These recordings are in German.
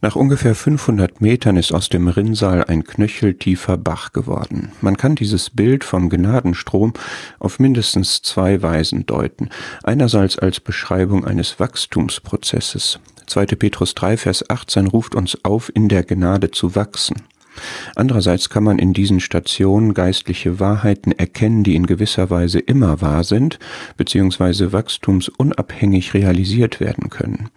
Nach ungefähr 500 Metern ist aus dem Rinnsal ein knöcheltiefer Bach geworden. Man kann dieses Bild vom Gnadenstrom auf mindestens zwei Weisen deuten. Einerseits als Beschreibung eines Wachstumsprozesses. 2. Petrus 3, Vers 18 ruft uns auf, in der Gnade zu wachsen. Andererseits kann man in diesen Stationen geistliche Wahrheiten erkennen, die in gewisser Weise immer wahr sind, beziehungsweise wachstumsunabhängig realisiert werden können.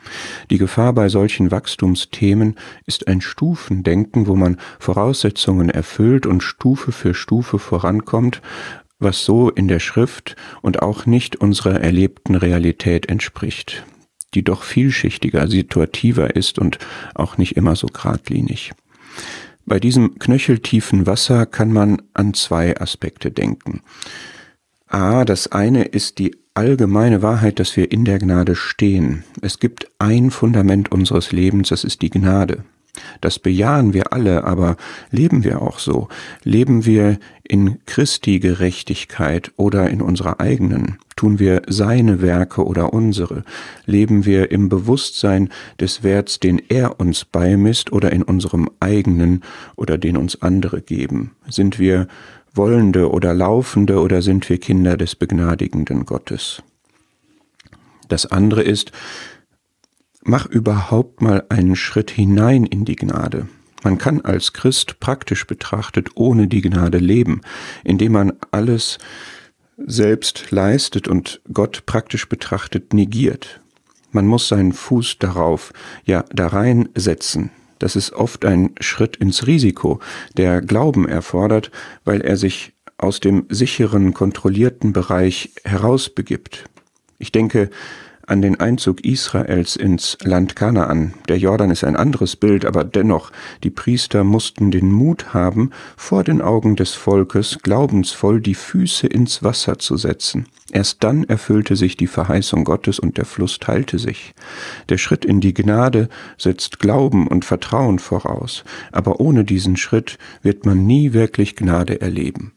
Die Gefahr bei solchen Wachstumsthemen ist ein Stufendenken, wo man Voraussetzungen erfüllt und Stufe für Stufe vorankommt, was so in der Schrift und auch nicht unserer erlebten Realität entspricht, die doch vielschichtiger, situativer ist und auch nicht immer so geradlinig. Bei diesem knöcheltiefen Wasser kann man an zwei Aspekte denken. A, das eine ist die allgemeine Wahrheit, dass wir in der Gnade stehen. Es gibt ein Fundament unseres Lebens, das ist die Gnade. Das bejahen wir alle, aber leben wir auch so? Leben wir in Christi Gerechtigkeit oder in unserer eigenen? Tun wir seine Werke oder unsere? Leben wir im Bewusstsein des Werts, den er uns beimisst oder in unserem eigenen oder den uns andere geben? Sind wir Wollende oder Laufende oder sind wir Kinder des begnadigenden Gottes? Das andere ist, mach überhaupt mal einen Schritt hinein in die Gnade. Man kann als Christ praktisch betrachtet ohne die Gnade leben, indem man alles selbst leistet und Gott praktisch betrachtet negiert. Man muss seinen Fuß darauf, ja, da reinsetzen. Das ist oft ein Schritt ins Risiko, der Glauben erfordert, weil er sich aus dem sicheren, kontrollierten Bereich herausbegibt. Ich denke, an den Einzug Israels ins Land Kanaan. Der Jordan ist ein anderes Bild, aber dennoch, die Priester mussten den Mut haben, vor den Augen des Volkes glaubensvoll die Füße ins Wasser zu setzen. Erst dann erfüllte sich die Verheißung Gottes und der Fluss teilte sich. Der Schritt in die Gnade setzt Glauben und Vertrauen voraus, aber ohne diesen Schritt wird man nie wirklich Gnade erleben.